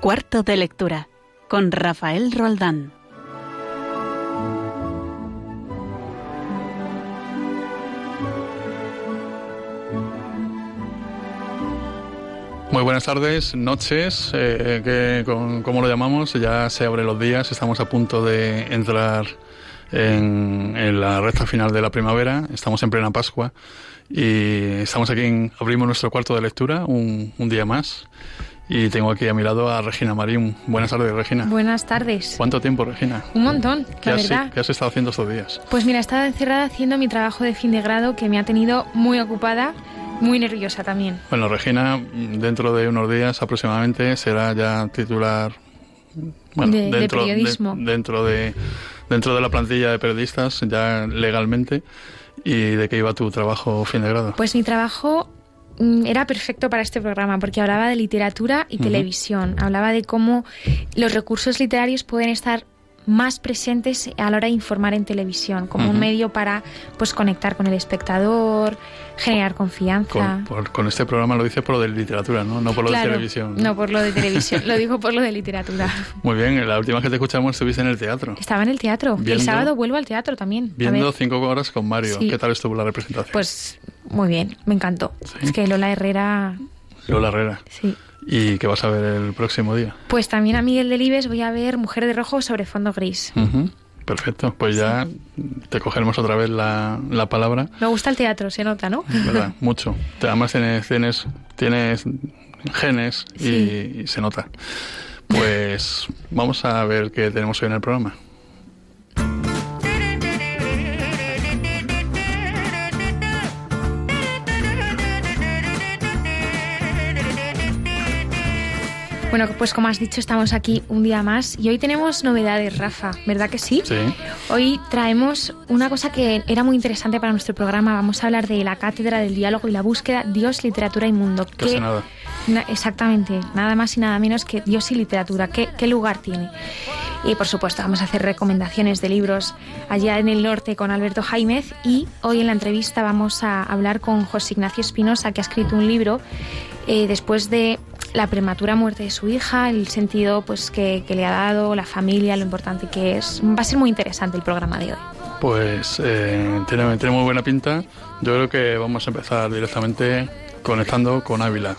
Cuarto de lectura con Rafael Roldán. Muy buenas tardes, noches, eh, que como lo llamamos, ya se abren los días, estamos a punto de entrar en, la recta final de la primavera, estamos en plena Pascua y estamos aquí, en, abrimos nuestro cuarto de lectura un, día más y tengo aquí a mi lado a Regina Marín. Buenas tardes, Regina. Buenas tardes. ¿Cuánto tiempo, Regina? Un montón, ¿Qué la has, verdad. ¿Qué has estado haciendo estos días? Pues mira, he estado encerrada haciendo mi trabajo de fin de grado que me ha tenido muy ocupada muy nerviosa también. Bueno, Regina, dentro de unos días aproximadamente será ya titular bueno, de, dentro, de periodismo. dentro, de, dentro de la plantilla de periodistas, ya legalmente. ¿Y de qué iba tu trabajo fin de grado? Pues mi trabajo era perfecto para este programa porque hablaba de literatura y televisión. Hablaba de cómo los recursos literarios pueden estar más presentes a la hora de informar en televisión, como un medio para pues conectar con el espectador, generar confianza. Con, este programa lo dice por lo de literatura, ¿no? No por lo de televisión. ¿no? por lo de televisión, lo digo por lo de literatura. Muy bien, la última vez que te escuchamos estuviste en el teatro. Estaba en el teatro. el sábado vuelvo al teatro también. Viendo cinco horas con Mario. ¿Qué tal estuvo la representación? Pues muy bien, me encantó. Es que Lola Herrera... Lola Herrera. Sí. ¿Y qué vas a ver el próximo día? Pues también a Miguel Delibes voy a ver Mujer de Rojo sobre fondo gris. Perfecto, pues ya te cogeremos otra vez la, la, palabra. Me gusta el teatro, se nota, ¿no? ¿Verdad? Mucho. Además tienes, tienes, tienes genes y, y se nota. Pues vamos a ver qué tenemos hoy en el programa. Bueno, pues como has dicho, estamos aquí un día más y hoy tenemos novedades, Rafa, ¿verdad que sí? Sí. Hoy traemos una cosa que era muy interesante para nuestro programa. Vamos a hablar de la Cátedra del Diálogo y la Búsqueda, Dios, Literatura y Mundo. ¿Qué, nada. exactamente, nada más y nada menos que Dios y Literatura. ¿Qué, ¿Qué lugar tiene? Y por supuesto vamos a hacer recomendaciones de libros allá en el norte con Alberto Jaimez y hoy en la entrevista vamos a hablar con José Ignacio Espinosa que ha escrito un libro eh, después de la prematura muerte de su hija, el sentido pues que, le ha dado, la familia, lo importante que es. Va a ser muy interesante el programa de hoy. Pues eh, tiene, tiene muy buena pinta. Yo creo que vamos a empezar directamente conectando con Ávila.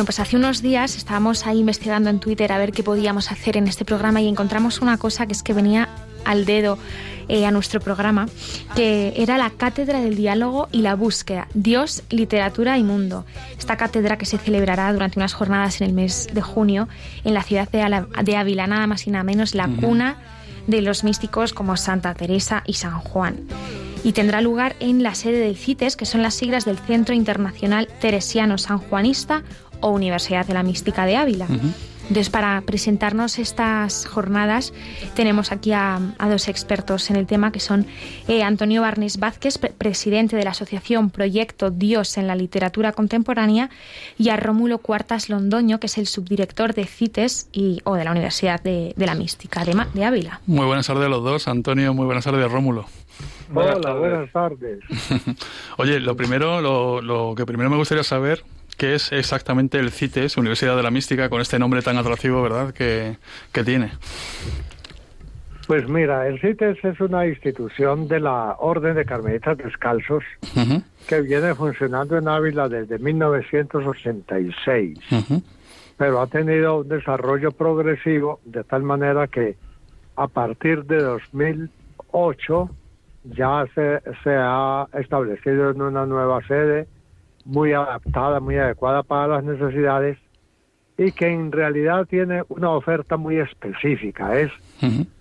Bueno, pues hace unos días estábamos ahí investigando en Twitter a ver qué podíamos hacer en este programa y encontramos una cosa que es que venía al dedo eh, a nuestro programa, que era la Cátedra del Diálogo y la Búsqueda, Dios, Literatura y Mundo. Esta cátedra que se celebrará durante unas jornadas en el mes de junio en la ciudad de, Ávila, nada más y nada menos, la cuna de los místicos como Santa Teresa y San Juan y tendrá lugar en la sede del CITES, que son las siglas del Centro Internacional Teresiano San Juanista o Universidad de la Mística de Ávila. Entonces, para presentarnos estas jornadas, tenemos aquí a, dos expertos en el tema, que son eh, Antonio Barnes Vázquez, presidente de la Asociación Proyecto Dios en la Literatura Contemporánea, y a Rómulo Cuartas Londoño, que es el subdirector de CITES y, o de la Universidad de, la Mística de, de, Ávila. Muy buenas tardes a los dos. Antonio, muy buenas tardes, Rómulo. Hola, buenas tardes. Oye, lo primero, lo, lo que primero me gustaría saber qué es exactamente el CITES, Universidad de la Mística, con este nombre tan atractivo, ¿verdad?, que, tiene. Pues mira, el CITES es una institución de la Orden de Carmelitas Descalzos que viene funcionando en Ávila desde 1986, pero ha tenido un desarrollo progresivo de tal manera que a partir de 2008 ya se, se ha establecido en una nueva sede muy adaptada, muy adecuada para las necesidades y que en realidad tiene una oferta muy específica, es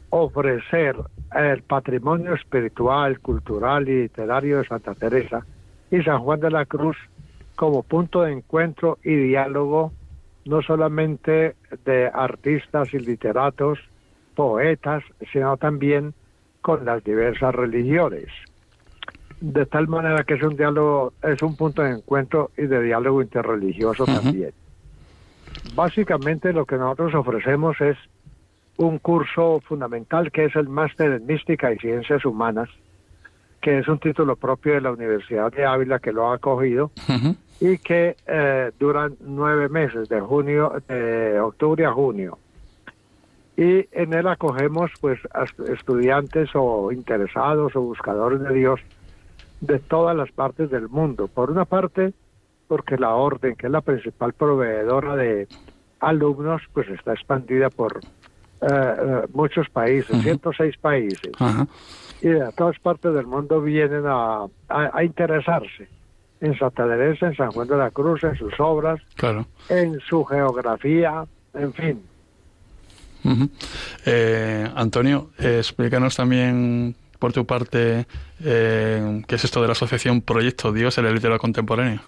ofrecer el patrimonio espiritual, cultural y literario de Santa Teresa y San Juan de la Cruz como punto de encuentro y diálogo no solamente de artistas y literatos, poetas, sino también con las diversas religiones. De tal manera que es un diálogo, es un punto de encuentro y de diálogo interreligioso también. Básicamente lo que nosotros ofrecemos es un curso fundamental que es el Máster en Mística y Ciencias Humanas, que es un título propio de la Universidad de Ávila que lo ha acogido y que eh, duran nueve meses, de junio, de octubre a junio. Y en él acogemos pues a estudiantes o interesados o buscadores de Dios de todas las partes del mundo. Por una parte, porque la orden, que es la principal proveedora de alumnos, pues está expandida por eh, eh, muchos países, 106 países. Y de todas partes del mundo vienen a, a, interesarse en Santa Teresa, en San Juan de la Cruz, en sus obras, en su geografía, en fin. Eh, Antonio, explícanos también por tu parte qué es esto de la asociación Proyecto Dios en la literatura contemporánea.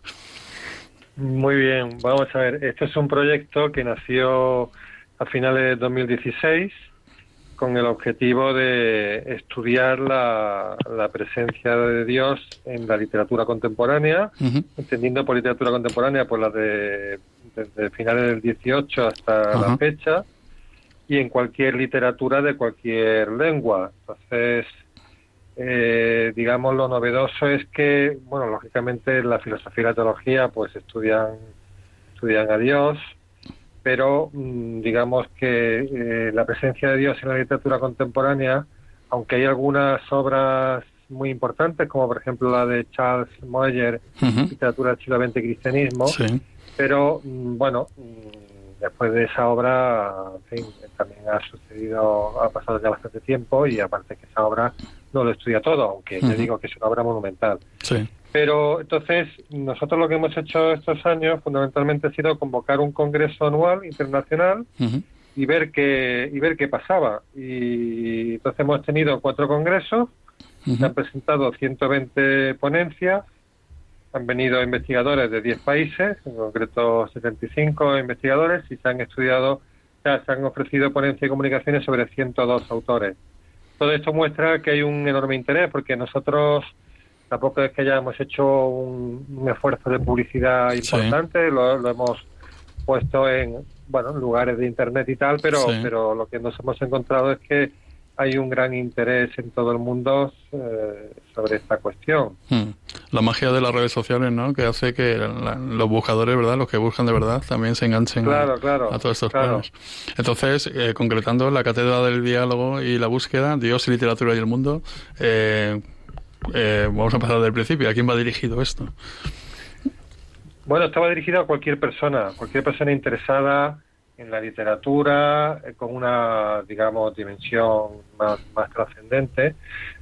Muy bien, vamos a ver, este es un proyecto que nació a finales de 2016 con el objetivo de estudiar la, presencia de Dios en la literatura contemporánea, entendiendo por literatura contemporánea por la de desde finales del 18 hasta la fecha y en cualquier literatura de cualquier lengua. Entonces, eh, digamos, lo novedoso es que, bueno, lógicamente la filosofía y la teología pues estudian, estudian a Dios, pero mm, digamos que eh, la presencia de Dios en la literatura contemporánea, aunque hay algunas obras muy importantes, como por ejemplo la de Charles Moyer, Literatura del siglo XX Cristianismo, pero mm, bueno, mm, después de esa obra, también ha sucedido, ha pasado ya bastante tiempo y aparte que esa obra no lo estudia todo, aunque le digo que es una obra monumental. Sí. Pero entonces, nosotros lo que hemos hecho estos años fundamentalmente ha sido convocar un congreso anual internacional y ver qué y ver qué pasaba. Y entonces hemos tenido cuatro congresos, se han presentado 120 ponencias, han venido investigadores de 10 países, en concreto 75 investigadores, y se han estudiado, se han ofrecido ponencias y comunicaciones sobre 102 autores. Todo esto muestra que hay un enorme interés, porque nosotros Tampoco es que hayamos hecho un, esfuerzo de publicidad importante, lo, hemos puesto en bueno lugares de internet y tal, pero, pero lo que nos hemos encontrado es que hay un gran interés en todo el mundo eh, sobre esta cuestión. Hmm. La magia de las redes sociales, ¿no? Que hace que los buscadores, ¿verdad? Los que buscan de verdad también se enganchen a, todos estos planos. Entonces, eh, concretando la cátedra del diálogo y la búsqueda, Dios y literatura y el mundo, eh, eh, vamos a pasar del principio. ¿A quién va dirigido esto? Bueno, estaba dirigido a cualquier persona, cualquier persona interesada en la literatura, eh, con una, digamos, dimensión más, trascendente.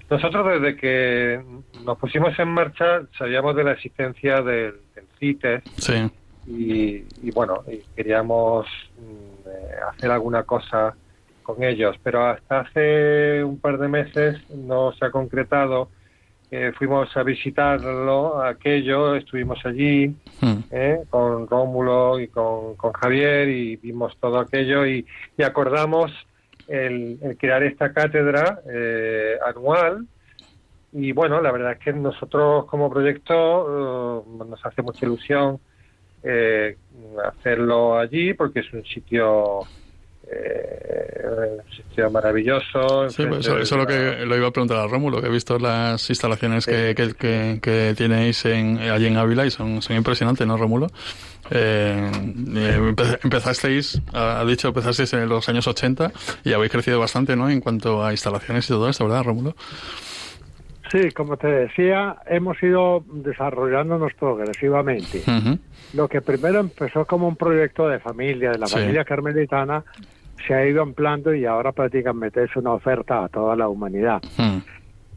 Nosotros desde que nos pusimos en marcha sabíamos de la existencia del, CITES sí. y, bueno, y queríamos mm, eh, hacer alguna cosa con ellos, pero hasta hace un par de meses no se ha concretado fuimos a visitarlo, aquello, estuvimos allí hmm. ¿eh? con Rómulo y con, Javier y vimos todo aquello y, acordamos el, crear esta cátedra eh, anual. Y bueno, la verdad es que nosotros como proyecto eh, nos hace mucha ilusión hacerlo allí porque es un sitio eh, un sitio maravilloso. Sí, pues eso, es lo que lo iba a preguntar a Rómulo, que he visto las instalaciones que, que, tenéis en, allí en Ávila y son, son impresionantes, ¿no, Rómulo? Eh, eh empezasteis, ha dicho, empezasteis en los años 80 y habéis crecido bastante, ¿no? En cuanto a instalaciones y todo esto, ¿verdad, Rómulo? Sí, como te decía, hemos ido desarrollándonos progresivamente. Lo que primero empezó como un proyecto de familia, de la familia carmelitana, se ha ido ampliando y ahora prácticamente es una oferta a toda la humanidad. Hmm.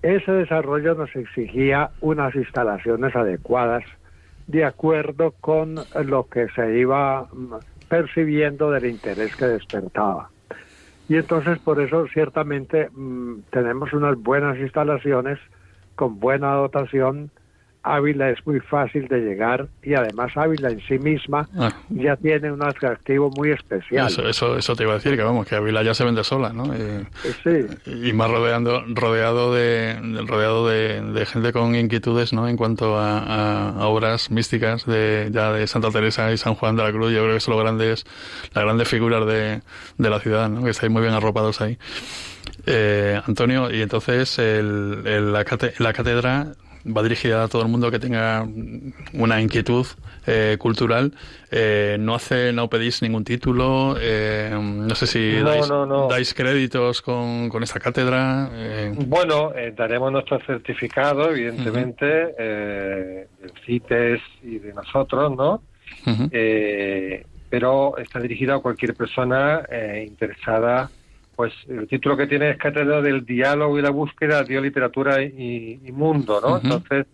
Ese desarrollo nos exigía unas instalaciones adecuadas de acuerdo con lo que se iba mm, percibiendo del interés que despertaba. Y entonces por eso ciertamente mm, tenemos unas buenas instalaciones con buena dotación Ávila es muy fácil de llegar y además Ávila en sí misma Ah. ya tiene un atractivo muy especial. Eso, eso, eso te iba a decir, que vamos, que Ávila ya se vende sola, ¿no? Eh, Sí, y más rodeando, rodeado de rodeado de, de gente con inquietudes, ¿no? En cuanto a, a- a obras místicas de ya de Santa Teresa y San Juan de la Cruz, yo creo que son los grandes, las grandes figuras de, de la ciudad, ¿no? Que estáis muy bien arropados ahí. Eh, Antonio, y entonces el, el- la, cate- la cátedra va dirigida a todo el mundo que tenga una inquietud eh, cultural. Eh, no hace, no pedís ningún título. eh, no sé si No, dais, no, no. dais créditos con, con esta cátedra. eh, Bueno, eh, daremos nuestro certificado, evidentemente, eh, del CITES y de nosotros, ¿no? pero está dirigido a cualquier persona eh, interesada. Pues el título que tiene es Cátedra del Diálogo y la Búsqueda, Dios, Literatura y, y Mundo, ¿no? Entonces,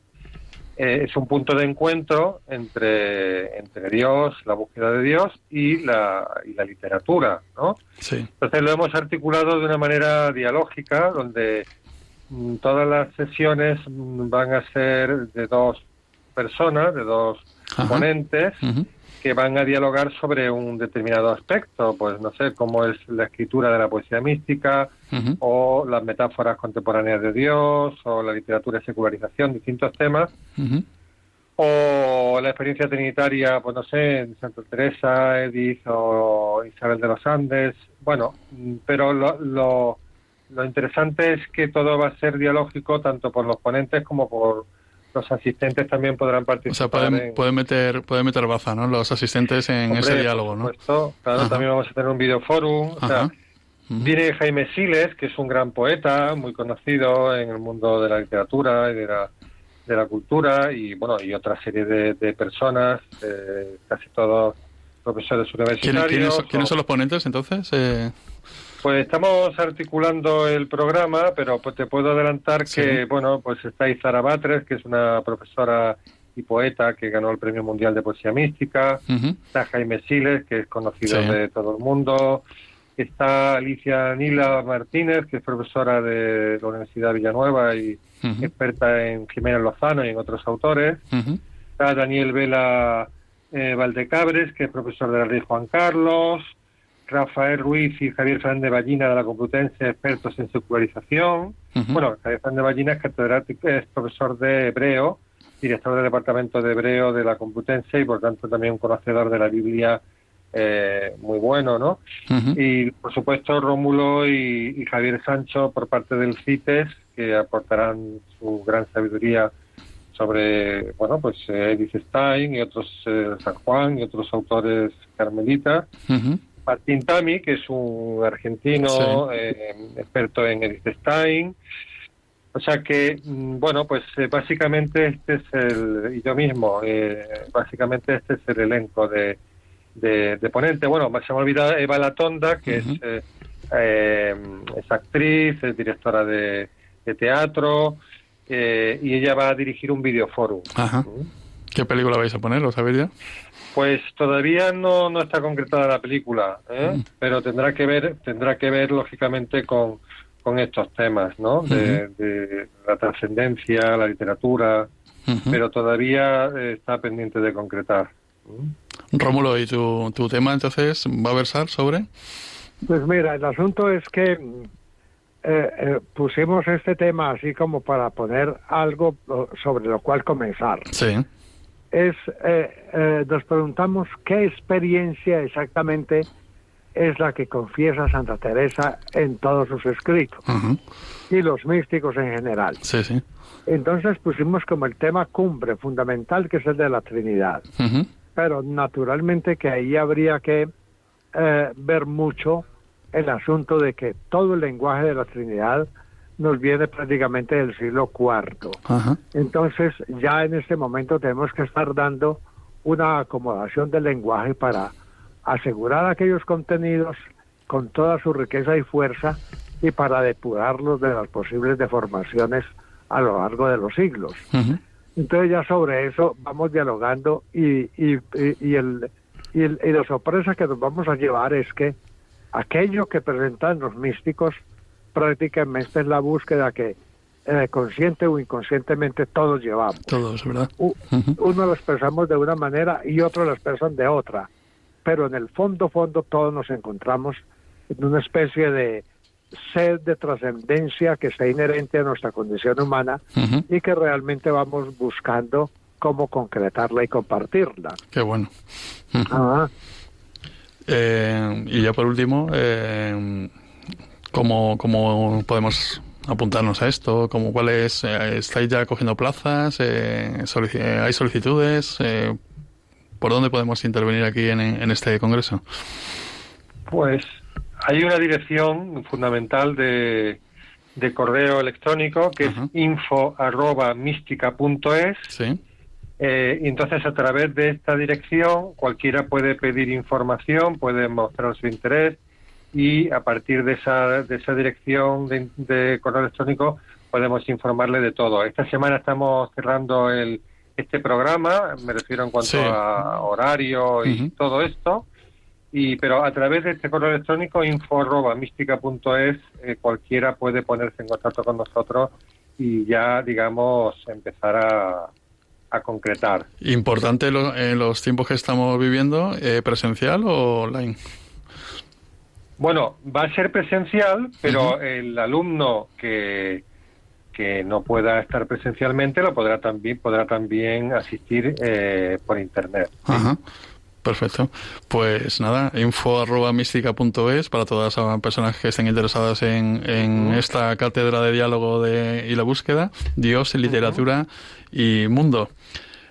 eh, es un punto de encuentro entre, entre Dios, la búsqueda de Dios y la, y la literatura, ¿no? Sí. Entonces lo hemos articulado de una manera dialógica, donde mm, todas las sesiones mm, van a ser de dos personas, de dos Ajá. ponentes, Ujú. Que van a dialogar sobre un determinado aspecto, pues no sé, cómo es la escritura de la poesía mística, o las metáforas contemporáneas de Dios, o la literatura de secularización, distintos temas, o la experiencia trinitaria, pues no sé, en Santa Teresa, Edith o Isabel de los Andes. Bueno, mm, pero lo, lo, lo interesante es que todo va a ser dialógico tanto por los ponentes como por los asistentes también podrán O participar. sea, pueden, en- pueden meter pueden meter baza, ¿no? Los asistentes en Hombre, ese por diálogo, ¿no? supuesto. Claro, Ajá. también vamos a tener un videoforum. O sea. Viene Jaime Siles, que es un gran poeta, muy conocido en el mundo de la literatura y de la, de la cultura, y bueno, y otra serie de, de personas, eh, casi todos profesores ¿Quiénes, universitarios. quiénes quiénes o- son los ponentes entonces? Eh, Pues estamos articulando el programa, pero pues te puedo adelantar Sí. que, bueno, pues está Izara Batres, que es una profesora y poeta que ganó el Premio Mundial de Poesía Mística, está Jaime Siles, que es conocido Sí. de todo el mundo, está Alicia Nila Martínez, que es profesora de la Universidad de Villanueva y experta en Jiménez Lozano y en otros autores, está Daniel Vela eh, Valdecabres, que es profesor de la Rey Juan Carlos, Rafael Ruiz y Javier Fernández Ballina de la Complutense, expertos en secularización. Ujú. Bueno, Javier Fernández Ballina es catedrático, es profesor de hebreo, director del departamento de hebreo de la Complutense y por tanto también un conocedor de la Biblia eh, muy bueno, ¿no? Y por supuesto Rómulo y, y Javier Sancho por parte del CITES que aportarán su gran sabiduría sobre, bueno, pues eh, Edith Stein y otros eh, San Juan y otros autores carmelitas. Martín Tami, que es un argentino Sí. eh, experto en Edith Stein. O sea que, mm, bueno, pues eh, básicamente este es el, y yo mismo, eh, básicamente este es el elenco de, de, de ponente. Bueno, se me ha olvidado Eva Latonda, que es, eh, eh, es actriz, es directora de, de teatro, eh, y ella va a dirigir un videoforum. Ajá. ¿Qué película vais a poner? ¿Lo sabéis ya? Pues todavía no, no está concretada la película, ¿eh? Mm. pero tendrá que ver, tendrá que ver lógicamente con, con estos temas, ¿no? De, de la trascendencia, la literatura, pero todavía eh, está pendiente de concretar. ¿Mm? Rómulo, ¿y tu, tu tema entonces va a versar sobre? Pues mira, el asunto es que eh, eh, pusimos este tema así como para poner algo oh, sobre lo cual comenzar. Sí. Es, eh, eh, nos preguntamos qué experiencia exactamente es la que confiesa Santa Teresa en todos sus escritos y los místicos en general. Sí, sí. Entonces pusimos como el tema cumbre fundamental que es el de la Trinidad. Pero naturalmente que ahí habría que eh, ver mucho el asunto de que todo el lenguaje de la Trinidad nos viene prácticamente del siglo IV. Ajá. Entonces ya en este momento tenemos que estar dando una acomodación del lenguaje para asegurar aquellos contenidos con toda su riqueza y fuerza y para depurarlos de las posibles deformaciones a lo largo de los siglos. Entonces ya sobre eso vamos dialogando y, y, y, y el, y, el- la sorpresa que nos vamos a llevar es que aquello que presentan los místicos prácticamente es la búsqueda que eh, consciente o inconscientemente todos llevamos. Todos, ¿verdad? Uno lo expresamos de una manera y otro lo expresan de otra, pero en el fondo, fondo, todos nos encontramos en una especie de sed de trascendencia que está inherente a nuestra condición humana y que realmente vamos buscando cómo concretarla y compartirla. Qué bueno. Eh, y ya por último, eh, ¿cómo, ¿cómo, podemos apuntarnos a esto? ¿Cómo, cuál es, eh, ¿Estáis ya cogiendo plazas? Eh, ¿Hay solicitudes? ¿Por dónde podemos intervenir aquí en, en este congreso? Pues hay una dirección fundamental de, de correo electrónico que es info arroba Sí. Eh, entonces a través de esta dirección cualquiera puede pedir información, puede mostrar su interés y a partir de esa, de esa dirección de, correo electrónico podemos informarle de todo. Esta semana estamos cerrando el, este programa, me refiero en cuanto a horario y todo esto. Y, pero a través de este correo electrónico info.mística.es eh, cualquiera puede ponerse en contacto con nosotros y ya, digamos, empezar a, a concretar. Importante en los tiempos que estamos viviendo, eh, presencial o online. Bueno, va a ser presencial, pero el alumno que, que no pueda estar presencialmente lo podrá también podrá también asistir eh, por internet. Ajá. Perfecto. Pues nada, info arroba mística.es para todas las personas que estén interesadas en, en esta cátedra de diálogo de, y la búsqueda, Dios, literatura y mundo.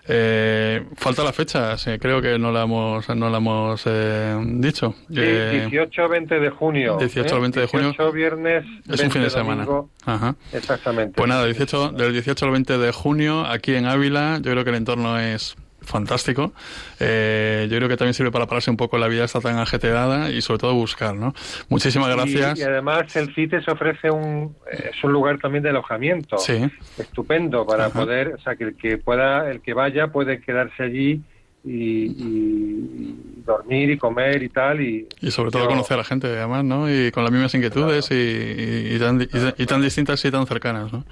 Eh, falta la fecha, creo que no la hemos, no la hemos eh, dicho. Sí, 18-20 eh, de junio. 18-20 de junio. 18 viernes. Es un fin de semana. Ajá. Exactamente. Pues nada, 18, del 18 al 20 de junio, aquí en Ávila, yo creo que el entorno es fantástico. Eh, yo creo que también sirve para pararse un poco la vida está tan ajetreada y sobre todo buscar, ¿no? Muchísimas gracias. Y, además el CITES ofrece un es un lugar también de alojamiento. Sí. Estupendo para poder, o sea, que el que pueda, el que vaya puede quedarse allí y, dormir y comer y tal. Y, y sobre todo conocer a la gente, además, ¿no? Y con las mismas inquietudes y, tan, y, tan, distintas y tan cercanas, ¿no?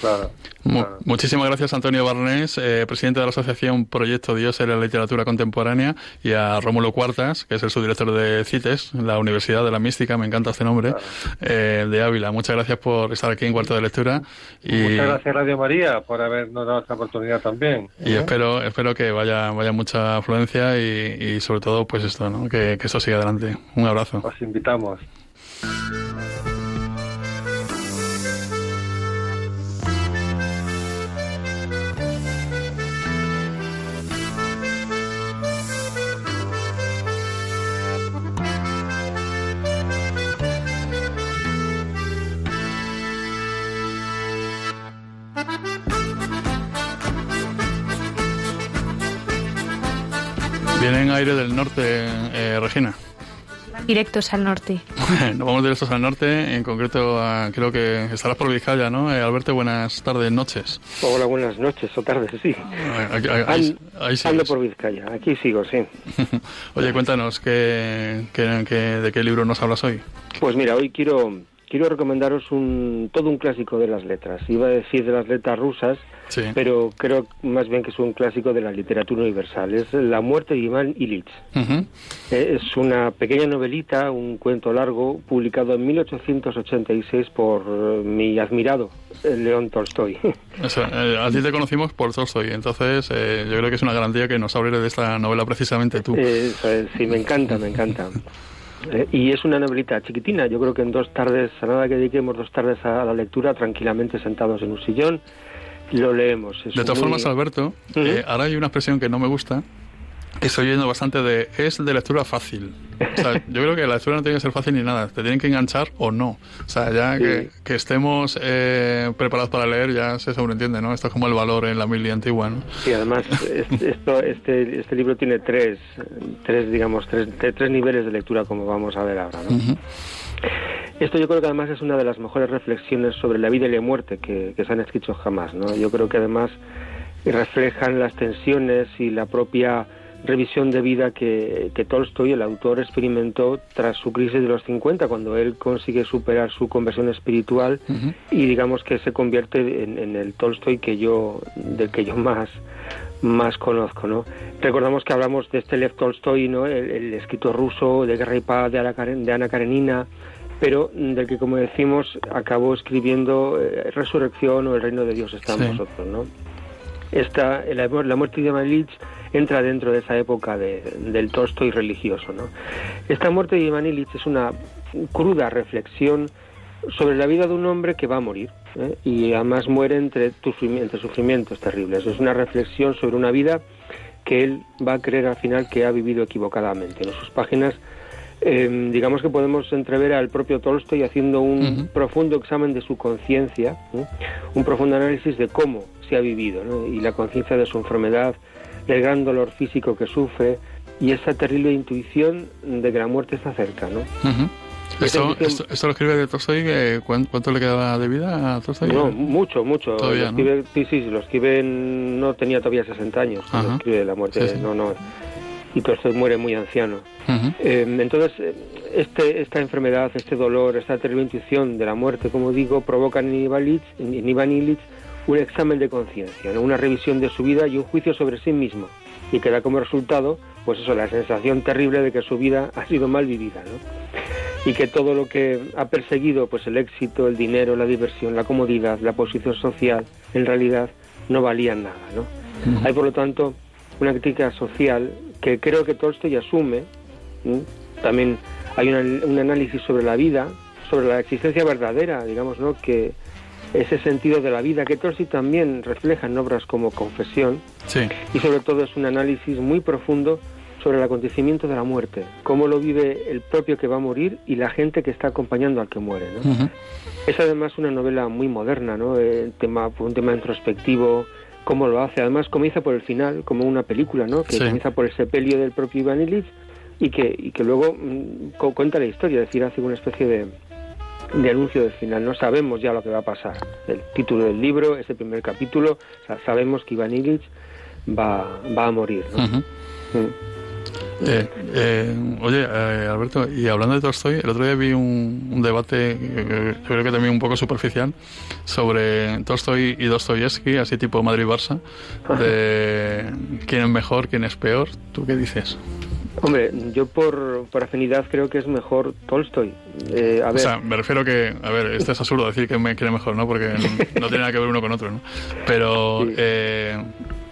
Claro. Muchísimas gracias, Antonio Barnés, eh, presidente de la Asociación Proyecto Dios en la Literatura Contemporánea, y a Rómulo Cuartas, que es el subdirector de CITES, la Universidad de la Mística, me encanta este nombre, eh, de Ávila. Muchas gracias por estar aquí en Cuarto de Lectura. Y, Muchas gracias, Radio María, por habernos dado esta oportunidad también. Y ¿eh? espero, espero que vaya, vaya mucha afluencia y, sobre todo, pues esto, ¿no? que, que esto siga adelante. Un abrazo. Os invitamos. Aire del norte, eh, Regina. Directos al norte. Nos vamos directos al norte, en concreto creo que estarás por Vizcaya, ¿no? Eh, Alberto, buenas tardes, noches. Hola, buenas noches o tardes, sí. Ahí, Ando por Vizcaya, aquí sigo, sí. Oye, cuéntanos, ¿qué, de qué libro nos hablas hoy? Pues mira, hoy quiero, quiero recomendaros un, todo un clásico de las letras. Iba a decir de las letras rusas, pero creo más bien que es un clásico de la literatura universal. Es La muerte de Iván Illich. Eh, es una pequeña novelita, un cuento largo, publicado en 1886 por eh, mi admirado eh, León Tolstoy. a ti te conocimos por Tolstoy, entonces yo creo que es una garantía que nos hables de esta novela precisamente tú. sí, me encanta, me encanta. y es una novelita chiquitina, yo creo que en dos tardes, a nada que dediquemos dos tardes a la lectura, tranquilamente sentados en un sillón, lo leemos. de todas formas, Alberto, eh, ahora hay una expresión que no me gusta, estoy oyendo bastante de es de lectura fácil. yo creo que la lectura no tiene que ser fácil ni nada, te tienen que enganchar o no. O sea, ya que, estemos eh, preparados para leer ya se sobreentiende, ¿no? Esto es como el valor en la Biblia antigua, ¿no? Sí, además esto, este, este libro tiene tres, tres digamos, tres, tres niveles de lectura como vamos a ver ahora, ¿no? Esto yo creo que además es una de las mejores reflexiones sobre la vida y la muerte que, se han escrito jamás. ¿no? Yo creo que además reflejan las tensiones y la propia revisión de vida que, que, Tolstoy, el autor, experimentó tras su crisis de los 50, cuando él consigue superar su conversión espiritual y digamos que se convierte en, el Tolstoy que yo, del que yo más, más conozco, ¿no? Recordamos que hablamos de este Lev Tolstoy, ¿no? El, escritor ruso de Guerra y Paz de Ana, de Ana Karenina, pero del que, como decimos, acabó escribiendo eh, Resurrección o El Reino de Dios está en vosotros, ¿no? Esta, la, la muerte de Ivan entra dentro de esa época de, del Tolstoy religioso, ¿no? Esta muerte de Ivan es una cruda reflexión sobre la vida de un hombre que va a morir ¿eh? y además muere entre, entre sufrimientos terribles. Es una reflexión sobre una vida que él va a creer al final que ha vivido equivocadamente. En sus páginas Em, digamos que podemos entrever al propio Tolstoy haciendo un profundo examen de su conciencia, un profundo análisis de cómo se ha vivido y la conciencia de su enfermedad, del gran dolor físico que sufre y esa terrible intuición de que la muerte está cerca. ¿no? Esto, lo escribe de Tolstoy, ¿cuánto le quedaba de vida a Tolstoy? No, mucho, mucho. Todavía, Sí, sí, lo escribe, no tenía todavía 60 años cuando escribe la muerte, no, no y Tolstoy muere muy anciano. Eh, entonces, este, esta enfermedad, este dolor, esta terrible intuición de la muerte, como digo, provoca en Iván Illich un examen de conciencia, una revisión de su vida y un juicio sobre sí mismo. Y que da como resultado, pues eso, la sensación terrible de que su vida ha sido mal vivida, ¿no? Y que todo lo que ha perseguido, pues el éxito, el dinero, la diversión, la comodidad, la posición social, en realidad no valían nada, ¿no? Hay, por lo tanto, una crítica social que creo que Tolstoy asume. También hay un análisis sobre la vida, sobre la existencia verdadera, digamos, ¿no? que ese sentido de la vida que Tolstoy también refleja en obras como Confesión. Y sobre todo es un análisis muy profundo sobre el acontecimiento de la muerte, cómo lo vive el propio que va a morir y la gente que está acompañando al que muere. Es además una novela muy moderna, ¿no? El tema, un tema introspectivo, cómo lo hace. Además comienza por el final, como una película, ¿no? Que comienza por el sepelio del propio Iván Illich y que, y que luego mm, cuenta la historia, es decir, hace una especie de, de anuncio del final. No sabemos ya lo que va a pasar. El título del libro, ese primer capítulo, sabemos que Iván Illich va, va a morir, ¿no? Eh, eh, oye, eh, Alberto, y hablando de Tolstoy, el otro día vi un, debate, yo creo que también un poco superficial, sobre Tolstoy y Dostoyevsky, así tipo Madrid-Barça, de quién es mejor, quién es peor. ¿Tú qué dices? Hombre, yo por, por afinidad creo que es mejor Tolstoy. a ver. O sea, me refiero que, a ver, esto es absurdo decir que me quiere mejor, ¿no? Porque no, tiene nada que ver uno con otro, ¿no? Pero,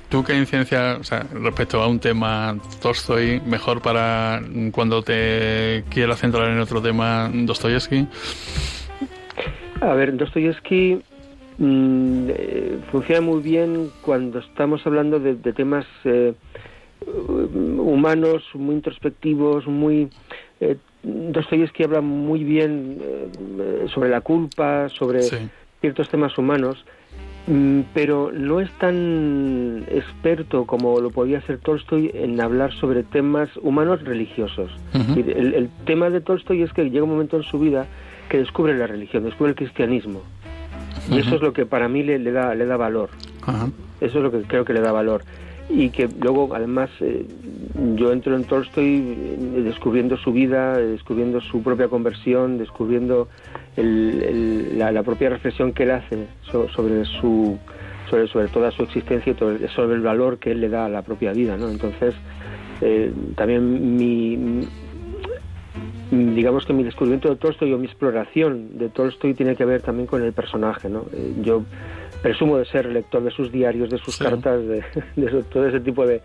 ¿Tú qué incidencia, o sea, respecto a un tema Tolstoy, mejor para cuando te quieras centrar en otro tema Dostoyevsky? A ver, Dostoyevsky mm, eh, funciona muy bien cuando estamos hablando de, temas eh, humanos, muy introspectivos, muy... Eh, Dostoyevsky habla muy bien eh, sobre la culpa, sobre ciertos temas humanos Mm, pero no es tan experto como lo podía ser Tolstoy en hablar sobre temas humanos religiosos. el, tema de Tolstoy es que llega un momento en su vida que descubre la religión, descubre el cristianismo. Y eso es lo que para mí le, da, le da valor. Eso es lo que creo que le da valor. Y que luego, además, eh, yo entro en Tolstoy eh, descubriendo su vida, descubriendo su propia conversión, descubriendo la, propia reflexión que él hace sobre su sobre, sobre toda su existencia y sobre el valor que él le da a la propia vida, ¿no? Entonces, eh, también mi, digamos que mi descubrimiento de Tolstoy o mi exploración de Tolstoy tiene que ver también con el personaje, ¿no? Eh, yo presumo de ser lector de sus diarios, de sus cartas, de, todo ese tipo de,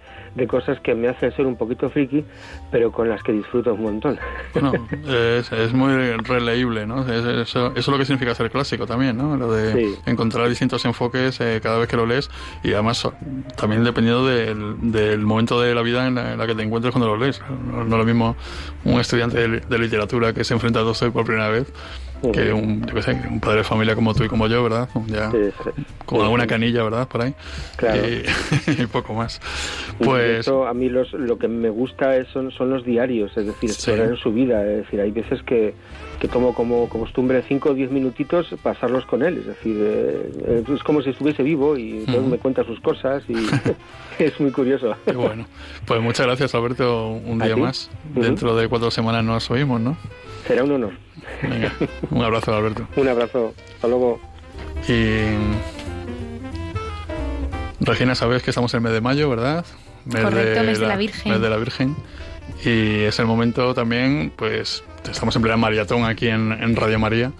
cosas que me hacen ser un poquito friki, pero con las que disfruto un montón. Bueno, es, muy releíble, ¿no? eso, es lo que significa ser clásico también, ¿no? Lo de encontrar distintos enfoques eh, cada vez que lo lees y además también dependiendo del, momento de la vida en la, que te encuentres cuando lo lees. No, es lo mismo un estudiante de, literatura que se enfrenta a Dostoy por primera vez que un, yo qué sé, un padre de familia como tú y como yo, ¿verdad? Ya, Con alguna canilla, ¿verdad? Por ahí. Claro. Y, poco más. Pues... a mí los, lo que me gusta es, son, son los diarios, es decir, explorar en su vida. Es decir, hay veces que, que tomo como, como costumbre 5 o 10 minutitos pasarlos con él. Es decir, eh, es como si estuviese vivo y me cuenta sus cosas y es muy curioso. Bueno. Pues muchas gracias, Alberto, un día más. Dentro de cuatro semanas nos oímos, ¿no? Será un honor. un abrazo, Alberto. un abrazo. Hasta luego. Y. Regina, sabes que estamos en el mes de mayo, ¿verdad? Correcto, mes de la Virgen. Mes de la Virgen. Y es el momento también, pues, estamos en plena maratón aquí en, Radio María.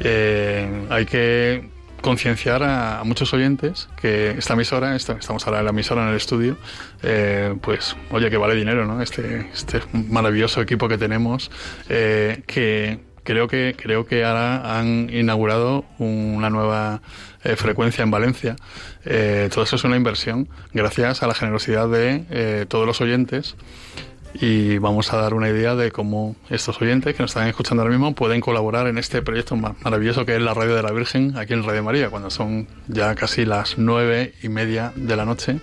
Eh, hay que concienciar a, muchos oyentes que esta emisora, estamos ahora en la emisora en el estudio, eh, pues oye que vale dinero, ¿no? Este, este maravilloso equipo que tenemos, eh, que creo que creo que ahora han inaugurado una nueva eh, frecuencia en Valencia. todo eso es una inversión gracias a la generosidad de todos los oyentes y vamos a dar una idea de cómo estos oyentes que nos están escuchando ahora mismo pueden colaborar en este proyecto maravilloso que es la Radio de la Virgen aquí en Radio María, cuando son ya casi las nueve y media de la noche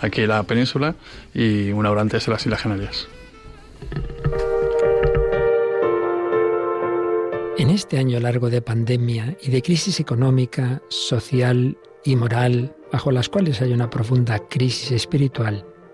aquí en la península y una hora antes en las Islas Canarias. En este año largo de pandemia y de crisis económica, social y moral, bajo las cuales hay una profunda crisis espiritual,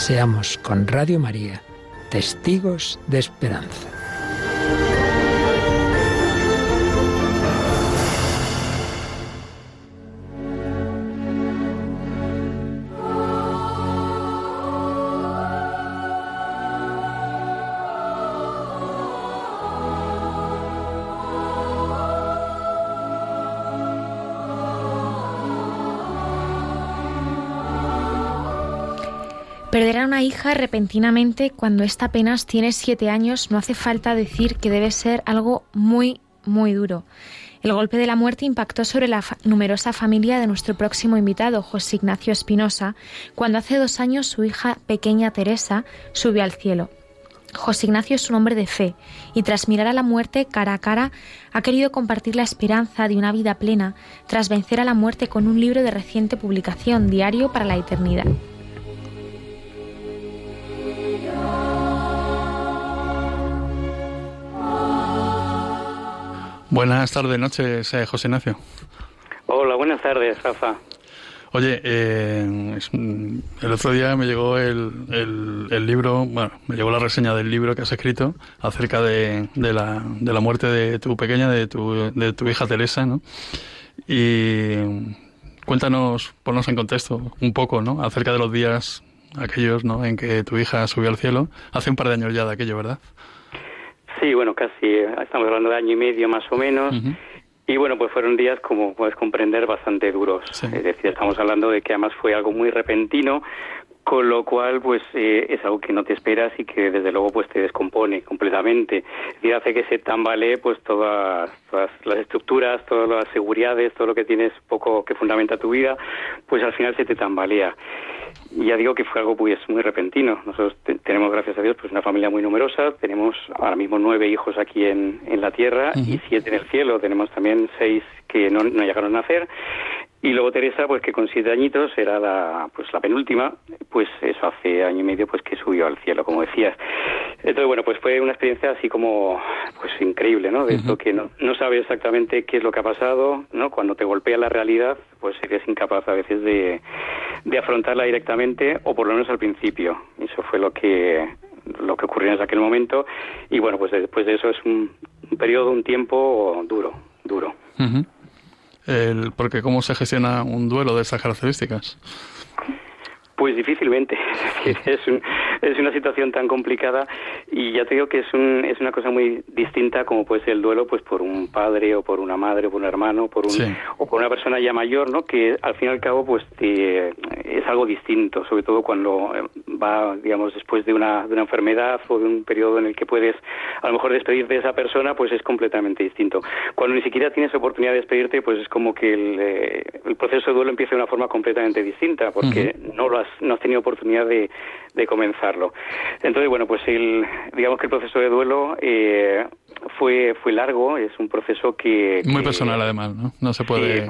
Seamos con Radio María testigos de esperanza. Hija repentinamente cuando ésta apenas tiene siete años no hace falta decir que debe ser algo muy, muy duro. El golpe de la muerte impactó sobre la numerosa familia de nuestro próximo invitado, José Ignacio Espinosa, cuando hace dos años su hija pequeña Teresa subió al cielo. José Ignacio es un hombre de fe y tras mirar a la muerte cara a cara ha querido compartir la esperanza de una vida plena tras vencer a la muerte con un libro de reciente publicación, Diario para la Eternidad. Buenas tardes, noches, eh, José Ignacio. Hola, buenas tardes, Rafa. Oye, eh, el otro día me llegó el, el, libro, bueno, me llegó la reseña del libro que has escrito acerca de, de, la, de la muerte de tu pequeña, de tu, de tu hija Teresa, ¿no? Y cuéntanos, ponnos en contexto un poco, ¿no? Acerca de los días aquellos, ¿no? En que tu hija subió al cielo. Hace un par de años ya de aquello, ¿verdad? Sí, bueno, casi, estamos hablando de año y medio más o menos. Y bueno, pues fueron días, como puedes comprender, bastante duros. Es decir, estamos hablando de que además fue algo muy repentino, con lo cual pues eh, es algo que no te esperas y que desde luego pues te descompone completamente y hace que se tambalee pues todas, todas las estructuras todas las seguridades todo lo que tienes poco que fundamenta tu vida pues al final se te tambalea ya digo que fue algo pues muy repentino. Nosotros tenemos gracias a Dios pues una familia muy numerosa. Tenemos ahora mismo nueve hijos aquí en, en la tierra y siete en el cielo. Tenemos también seis que no, no llegaron a nacer y luego Teresa, pues que con siete añitos era la, pues la penúltima, pues eso hace año y medio pues que subió al cielo, como decías. Entonces, bueno, pues fue una experiencia así como, pues increíble, ¿no? De esto que no, no sabes exactamente qué es lo que ha pasado, ¿no? Cuando te golpea la realidad, pues eres incapaz a veces de, de afrontarla directamente, o por lo menos al principio. Eso fue lo que, lo que ocurrió en aquel momento. Y bueno, pues después de eso es un, periodo, un tiempo duro, duro el, porque cómo se gestiona un duelo de esas características. Pues difícilmente. Es, un, es una situación tan complicada y ya te digo que es, un, es una cosa muy distinta como puede ser el duelo pues por un padre o por una madre o por un hermano por un, o por una persona ya mayor, ¿no? Que al fin y al cabo pues es algo distinto, sobre todo cuando eh, va, digamos, después de una, de una enfermedad o de un periodo en el que puedes a lo mejor despedirte de esa persona, pues es completamente distinto. Cuando ni siquiera tienes oportunidad de despedirte, pues es como que el, eh, el proceso de duelo empieza de una forma completamente distinta porque no lo has no has tenido oportunidad de, de comenzarlo. Entonces, bueno, pues el, digamos que el proceso de duelo eh, fue, fue largo, es un proceso que... Muy personal además, ¿no? No se puede...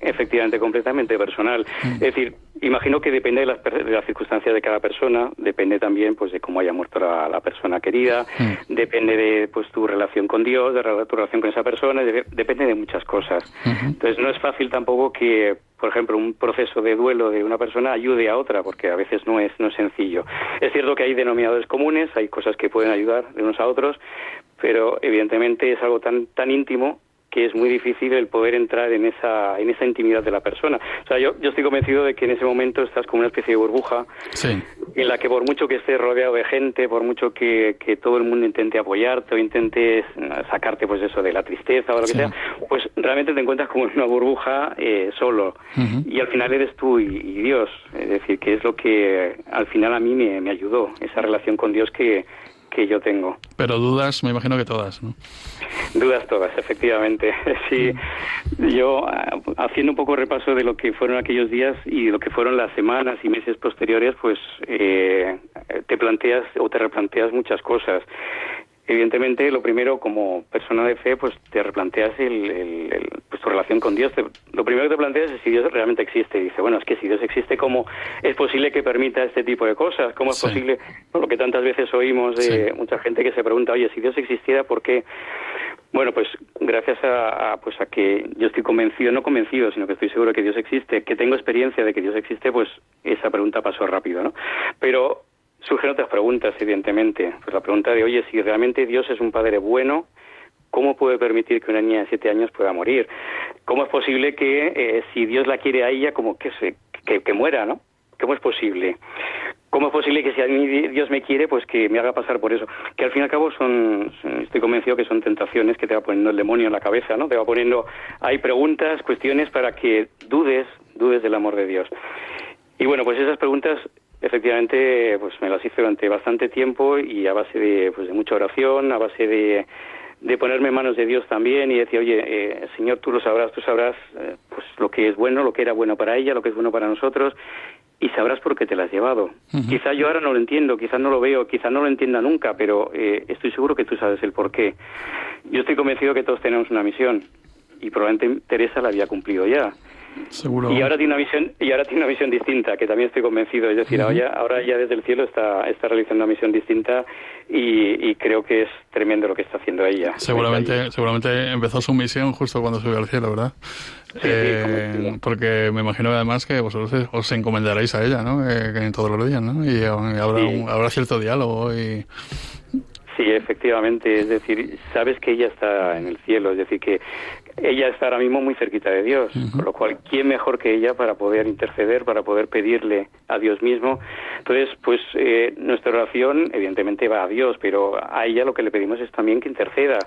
Efectivamente, completamente personal. Mm. Es decir, imagino que depende de las, de las, circunstancias de cada persona, depende también pues de cómo haya muerto la, persona querida, mm. depende de pues tu relación con Dios, de tu relación con esa persona, depende de muchas cosas. Entonces no es fácil tampoco que por ejemplo, un proceso de duelo de una persona ayude a otra, porque a veces no es, no es sencillo. Es cierto que hay denominadores comunes, hay cosas que pueden ayudar de unos a otros, pero evidentemente es algo tan, tan íntimo que es muy difícil el poder entrar en esa, en esa intimidad de la persona. O sea, yo, yo estoy convencido de que en ese momento estás como una especie de burbuja en la que por mucho que estés rodeado de gente, por mucho que, que todo el mundo intente apoyarte o intente sacarte pues eso de la tristeza o lo que sea, pues realmente te encuentras como en una burbuja eh, solo. Y al final eres tú y, y, Dios. Es decir, que es lo que al final a mí me, me ayudó, esa relación con Dios que, que yo tengo. Pero dudas, me imagino que todas, ¿no? Dudas todas, efectivamente. Sí, yo ah, haciendo un poco repaso de lo que fueron aquellos días y lo que fueron las semanas y meses posteriores, pues eh, te planteas o te replanteas muchas cosas. Evidentemente, lo primero, como persona de fe, pues te replanteas el, pues, tu relación con Dios. lo primero que te planteas es si Dios realmente existe. Y dice, bueno, es que si Dios existe, ¿cómo es posible que permita este tipo de cosas? ¿Cómo es posible? lo que tantas veces oímos de mucha gente que se pregunta, oye, si Dios existiera, ¿por qué? Bueno, pues gracias a, pues a que yo estoy convencido, no convencido, sino que estoy seguro que Dios existe, que tengo experiencia de que Dios existe, pues esa pregunta pasó rápido, ¿no? Pero surgen otras preguntas, evidentemente. Pues la pregunta de, oye, si realmente Dios es un padre bueno, ¿cómo puede permitir que una niña de siete años pueda morir? ¿Cómo es posible que, eh, si Dios la quiere a ella, como que, se, que, muera, ¿no? ¿Cómo es posible? ¿Cómo es posible que si a mí Dios me quiere, pues que me haga pasar por eso? Que al fin y al cabo son, estoy convencido que son tentaciones que te va poniendo el demonio en la cabeza, ¿no? Te va poniendo, hay preguntas, cuestiones para que dudes, dudes del amor de Dios. Y bueno, pues esas preguntas Efectivamente, pues me las hice durante bastante tiempo y a base de, pues de mucha oración, a base de, de ponerme en manos de Dios también y decir, oye, eh, Señor, tú lo sabrás, tú sabrás eh, pues lo que es bueno, lo que era bueno para ella, lo que es bueno para nosotros y sabrás por qué te la has llevado. Quizá yo ahora no lo entiendo, quizá no lo veo, quizá no lo entienda nunca, pero eh, estoy seguro que tú sabes el por qué. Yo estoy convencido que todos tenemos una misión y probablemente Teresa la había cumplido ya. Y ahora tiene una visión y ahora tiene una visión distinta, que también estoy convencido. Es decir, ahora, ahora, ya desde el cielo está, está realizando una misión distinta y, creo que es tremendo lo que está haciendo ella. Seguramente, seguramente empezó su misión justo cuando subió al cielo, ¿verdad? Eh, porque me imagino además que vosotros os encomendaréis a ella, ¿no? Eh, en todos los días, ¿no? Y, habrá, habrá cierto diálogo y... Sí, efectivamente. Es decir, sabes que ella está en el cielo. Es decir, que ella está ahora mismo muy cerquita de Dios, con lo cual, ¿quién mejor que ella para poder interceder, para poder pedirle a Dios mismo? Entonces, pues eh, nuestra oración evidentemente va a Dios, pero a ella lo que le pedimos es también que interceda.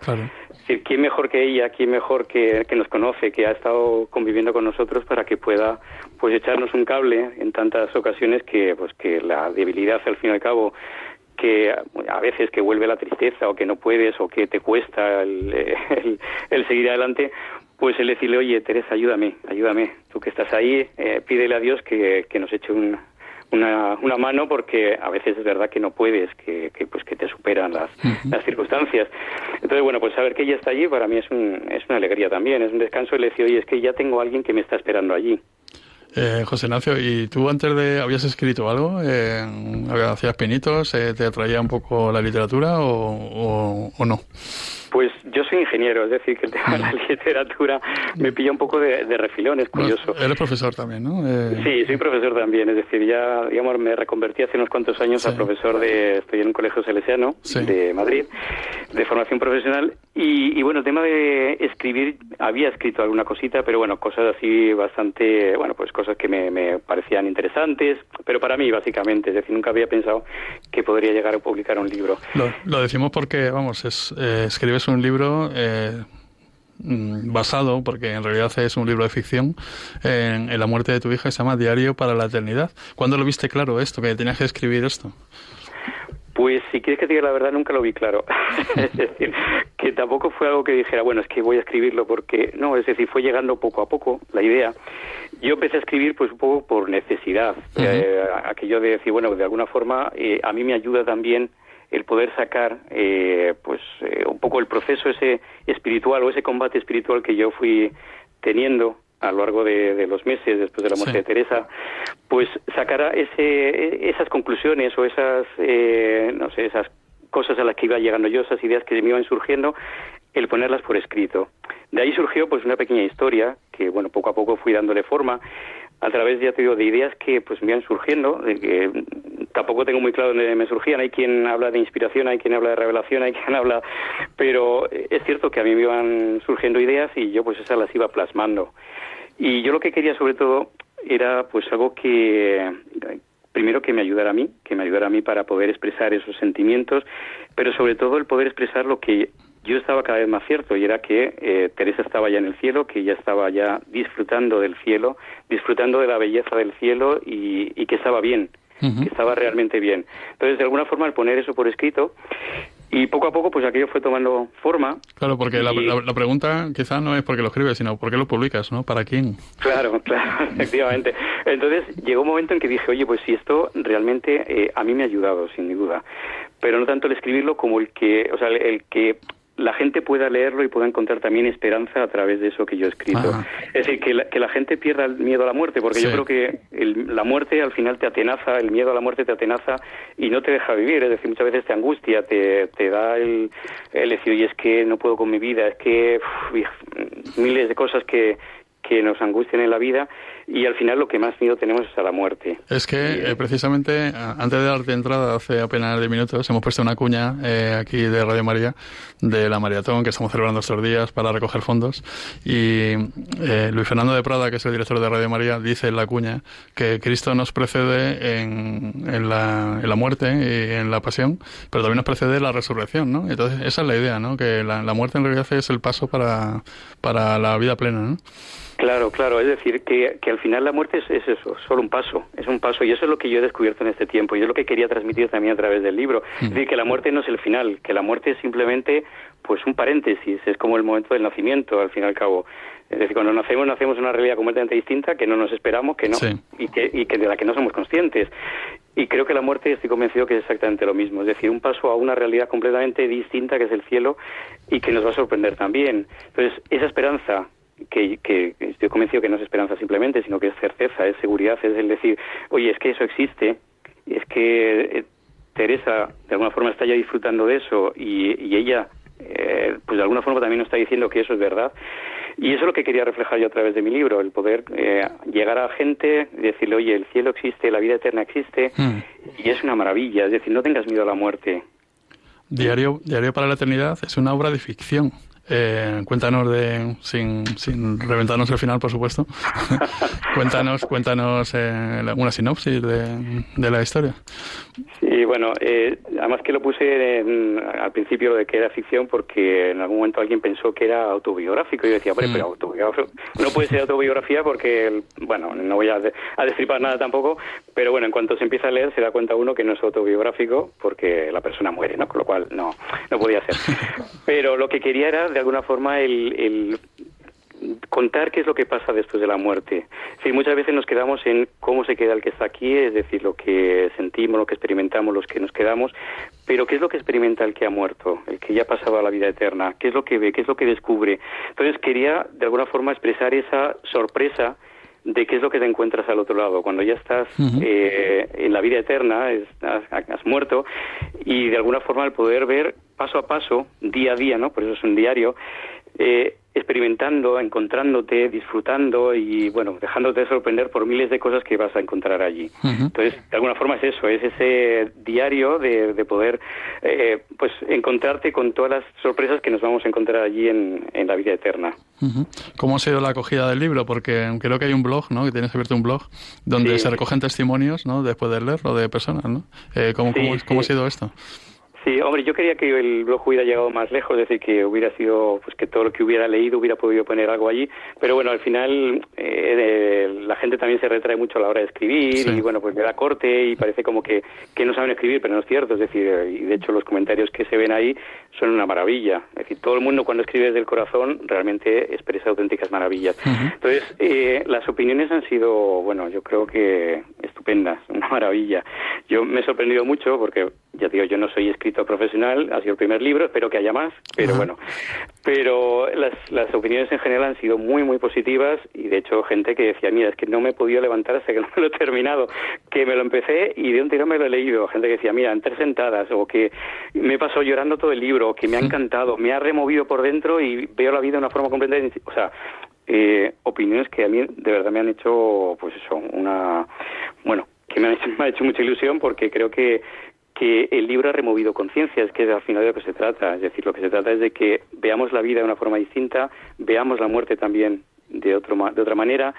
Es decir, ¿quién mejor que ella, quién mejor que, que nos conoce, que ha estado conviviendo con nosotros para que pueda pues echarnos un cable en tantas ocasiones que pues que la debilidad al fin y al cabo que a veces que vuelve la tristeza o que no puedes o que te cuesta el, seguir adelante, pues el decirle, oye, Teresa, ayúdame, ayúdame, tú que estás ahí, eh, pídele a Dios que, nos eche una, una, mano porque a veces es verdad que no puedes, que, pues que te superan las, las circunstancias. Entonces, bueno, pues saber que ella está allí para mí es, un, es una alegría también, es un descanso el decir, oye, es que ya tengo a alguien que me está esperando allí. Eh, José Ignacio, ¿y tú antes de habías escrito algo? ¿Hacías pinitos? Eh, ¿Te atraía un poco la literatura o, o no? Pues yo soy ingeniero, es decir, que el tema de la literatura me pilla un poco de, refilón, es curioso. eres profesor también, ¿no? Eh, sí, soy profesor también, es decir, ya, digamos, me reconvertí hace unos cuantos años a profesor de, estoy en un colegio salesiano de Madrid, de formación profesional, y, bueno, el tema de escribir, había escrito alguna cosita, pero bueno, cosas así bastante, bueno, pues cosas que me, parecían interesantes, pero para mí, básicamente, es decir, nunca había pensado que podría llegar a publicar un libro. Lo, decimos porque, vamos, es, eh, escribes un libro eh, mm, basado, porque en realidad es un libro de ficción, en, la muerte de tu hija que se llama Diario para la Eternidad. ¿Cuándo lo viste claro esto, que tenías que escribir esto? Pues si quieres que te diga la verdad, nunca lo vi claro. es decir, que tampoco fue algo que dijera, bueno, es que voy a escribirlo porque, no, es decir, fue llegando poco a poco la idea. Yo empecé a escribir pues un poco por necesidad, eh, aquello de decir, bueno, de alguna forma eh, a mí me ayuda también el poder sacar eh, pues eh, un poco el proceso ese espiritual o ese combate espiritual que yo fui teniendo a lo largo de, los meses después de la muerte de Teresa, pues sacar ese, esas conclusiones o esas, eh, no sé, esas cosas a las que iba llegando yo, esas ideas que me iban surgiendo, el ponerlas por escrito. De ahí surgió pues una pequeña historia que, bueno, poco a poco fui dándole forma a través, ya te digo, de ideas que pues me iban surgiendo, de que tampoco tengo muy claro dónde me surgían. Hay quien habla de inspiración, hay quien habla de revelación, hay quien habla... Pero es cierto que a mí me iban surgiendo ideas y yo pues esas las iba plasmando. Y yo lo que quería sobre todo era pues algo que primero que me ayudara a mí, que me ayudara a mí para poder expresar esos sentimientos, pero sobre todo el poder expresar lo que yo estaba cada vez más cierto y era que eh, Teresa estaba ya en el cielo, que ya estaba ya disfrutando del cielo, disfrutando de la belleza del cielo y, que estaba bien, que estaba realmente bien. Entonces, de alguna forma, al poner eso por escrito, y poco a poco, pues aquello fue tomando forma. Claro, porque la, pregunta quizás no es por qué lo escribes, sino por qué lo publicas, ¿no? ¿Para quién? Claro, claro, efectivamente. Entonces llegó un momento en que dije, oye, pues si esto realmente eh, a mí me ha ayudado, sin duda. Pero no tanto el escribirlo como el que, o sea, el que la gente pueda leerlo y pueda encontrar también esperanza a través de eso que yo he escrito. Es decir, que la, que la, gente pierda el miedo a la muerte, porque yo creo que la muerte al final te atenaza, el miedo a la muerte te atenaza y no te deja vivir. Es decir, muchas veces te angustia, te, te da el, el decir, oye, es que no puedo con mi vida, es que miles de cosas que, que nos angustian en la vida y al final lo que más miedo tenemos es a la muerte. Es que eh, precisamente antes de darte entrada, hace apenas de minutos, hemos puesto una cuña eh, aquí de Radio María de la maratón que estamos celebrando estos días para recoger fondos y eh, Luis Fernando de Prada, que es el director de Radio María, dice en la cuña que Cristo nos precede en, en, la, en la muerte y en la pasión, pero también nos precede la resurrección, ¿no? Entonces esa es la idea, ¿no? Que la, la muerte en realidad es el paso para, para la vida plena, ¿no? Claro, claro, es decir, que, que al final la muerte es, es, eso, solo un paso, es un paso, y eso es lo que yo he descubierto en este tiempo, y es lo que quería transmitir también a través del libro, es decir, que la muerte no es el final, que la muerte es simplemente pues un paréntesis, es como el momento del nacimiento, al fin y al cabo. Es decir, cuando nacemos, nacemos en una realidad completamente distinta, que no nos esperamos, que no, y, que, y que de la que no somos conscientes. Y creo que la muerte estoy convencido que es exactamente lo mismo, es decir, un paso a una realidad completamente distinta que es el cielo y que nos va a sorprender también. Entonces, esa esperanza que, que, estoy convencido que no es esperanza simplemente, sino que es certeza, es seguridad, es el decir, oye, es que eso existe, es que eh, Teresa de alguna forma está ya disfrutando de eso y, ella, eh, pues de alguna forma también nos está diciendo que eso es verdad. Y eso es lo que quería reflejar yo a través de mi libro, el poder eh, llegar a gente y decirle, oye, el cielo existe, la vida eterna existe, hmm. y es una maravilla, es decir, no tengas miedo a la muerte. Diario, Diario para la Eternidad es una obra de ficción Eh, cuéntanos de, sin, sin reventarnos el final, por supuesto. cuéntanos, cuéntanos eh, una sinopsis de, de, la historia. Bueno, eh, además que lo puse al principio de que era ficción porque en algún momento alguien pensó que era autobiográfico y yo decía, bueno, pero mm. autobiográfico no puede ser autobiografía porque, bueno, no voy a, a destripar nada tampoco, pero bueno, en cuanto se empieza a leer se da cuenta uno que no es autobiográfico porque la persona muere, ¿no? Con lo cual no, no podía ser. Pero lo que quería era de alguna forma el, contar qué es lo que pasa después de la muerte. Sí, muchas veces nos quedamos en cómo se queda el que está aquí, es decir, lo que sentimos, lo que experimentamos, los que nos quedamos, pero qué es lo que experimenta el que ha muerto, el que ya ha pasado a la vida eterna, qué es lo que ve, qué es lo que descubre. Entonces quería de alguna forma expresar esa sorpresa de qué es lo que te encuentras al otro lado. Cuando ya estás eh, en la vida eterna, has, muerto, y de alguna forma el poder ver paso a paso, día a día, ¿no? Por eso es un diario, eh, experimentando, encontrándote, disfrutando y, bueno, dejándote sorprender por miles de cosas que vas a encontrar allí. Entonces, de alguna forma es eso, es ese diario de, de poder, eh, pues, encontrarte con todas las sorpresas que nos vamos a encontrar allí en, en la vida eterna. ¿Cómo ha sido la acogida del libro? Porque creo que hay un blog, ¿no? Que tienes abierto un blog donde se recogen testimonios, ¿no? Después de leerlo de personas, ¿no? Eh, ¿cómo, cómo ha sido esto? Sí, hombre, yo quería que el blog hubiera llegado más lejos, es decir, que hubiera sido, pues que todo lo que hubiera leído hubiera podido poner algo allí, pero bueno, al final eh, la gente también se retrae mucho a la hora de escribir y bueno, pues le da corte y parece como que, que no saben escribir, pero no es cierto, es decir, y de hecho los comentarios que se ven ahí son una maravilla, es decir, todo el mundo cuando escribe desde el corazón realmente expresa auténticas maravillas. Entonces, eh, las opiniones han sido, bueno, yo creo que estupendas, una maravilla. Yo me he sorprendido mucho porque, ya digo, yo no soy escritor profesional, ha sido el primer libro, espero que haya más, pero bueno. Pero las, las opiniones en general han sido muy, muy positivas y de hecho gente que decía, mira, es que no me he podido levantar hasta que no me lo he terminado, que me lo empecé y de un tiro me lo he leído. Gente que decía, mira, en tres sentadas, o que me pasó llorando todo el libro, que me ha encantado, me ha removido por dentro y veo la vida de una forma completamente... O sea, eh, opiniones que a mí de verdad me han hecho, pues eso, una... Bueno, que me me ha hecho mucha ilusión porque creo que que el libro ha removido conciencias, que al final de lo que se trata. Es decir, lo que se trata es de que veamos la vida de una forma distinta, veamos la muerte también de, otro, de otra manera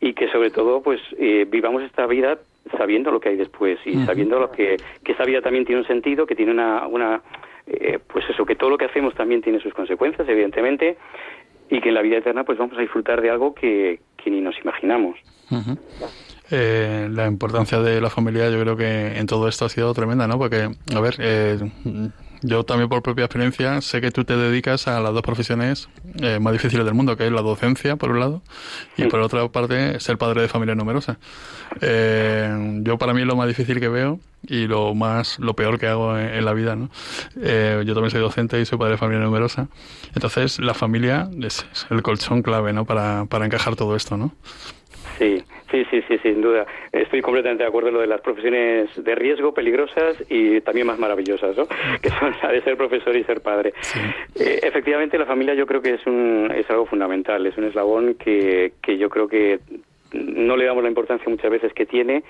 y que sobre todo pues eh, vivamos esta vida sabiendo lo que hay después y sabiendo lo que, que esa vida también tiene un sentido, que tiene una, una eh, pues eso, que todo lo que hacemos también tiene sus consecuencias, evidentemente, y que en la vida eterna pues vamos a disfrutar de algo que, que ni nos imaginamos. Eh, la importancia de la familia yo creo que en todo esto ha sido tremenda, ¿no? Porque, a ver, eh, yo también por propia experiencia sé que tú te dedicas a las dos profesiones eh, más difíciles del mundo, que es la docencia, por un lado, y por otra parte, ser padre de familia numerosa. yo para mí es lo más difícil que veo y lo más lo peor que hago en, la vida, ¿no? yo también soy docente y soy padre de familia numerosa. Entonces, la familia es, es el colchón clave, ¿no? Para, para encajar todo esto, ¿no? Sí, Sí, sí, sí, sin duda. Estoy completamente de acuerdo en lo de las profesiones de riesgo, peligrosas y también más maravillosas, ¿no? Que son la de ser profesor y ser padre. Eh, efectivamente, la familia yo creo que es, un, es algo fundamental, es un eslabón que, que yo creo que no le damos la importancia muchas veces que tiene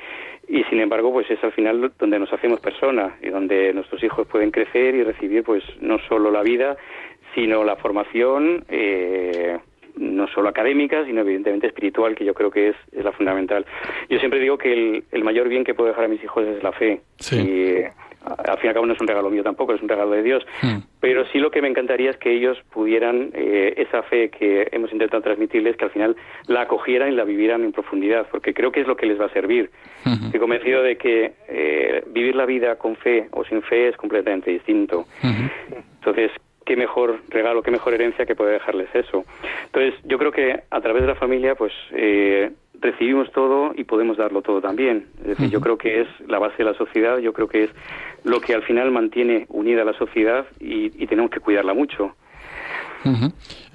y sin embargo pues es al final donde nos hacemos personas y donde nuestros hijos pueden crecer y recibir pues no solo la vida sino la formación eh, no solo académica, sino evidentemente espiritual, que yo creo que es, es la fundamental. Yo siempre digo que el, el, mayor bien que puedo dejar a mis hijos es la fe. Y al fin y al cabo no es un regalo mío tampoco, es un regalo de Dios. Hmm. Pero sí lo que me encantaría es que ellos pudieran eh, esa fe que hemos intentado transmitirles, que al final la acogieran y la vivieran en profundidad, porque creo que es lo que les va a servir. Hmm. Estoy convencido de que eh, vivir la vida con fe o sin fe es completamente distinto. Hmm. Entonces, qué mejor regalo, qué mejor herencia que poder dejarles eso. Entonces, yo creo que a través de la familia, pues eh, recibimos todo y podemos darlo todo también. Es decir, yo creo que es la base de la sociedad, yo creo que es lo que al final mantiene unida a la sociedad y, tenemos que cuidarla mucho.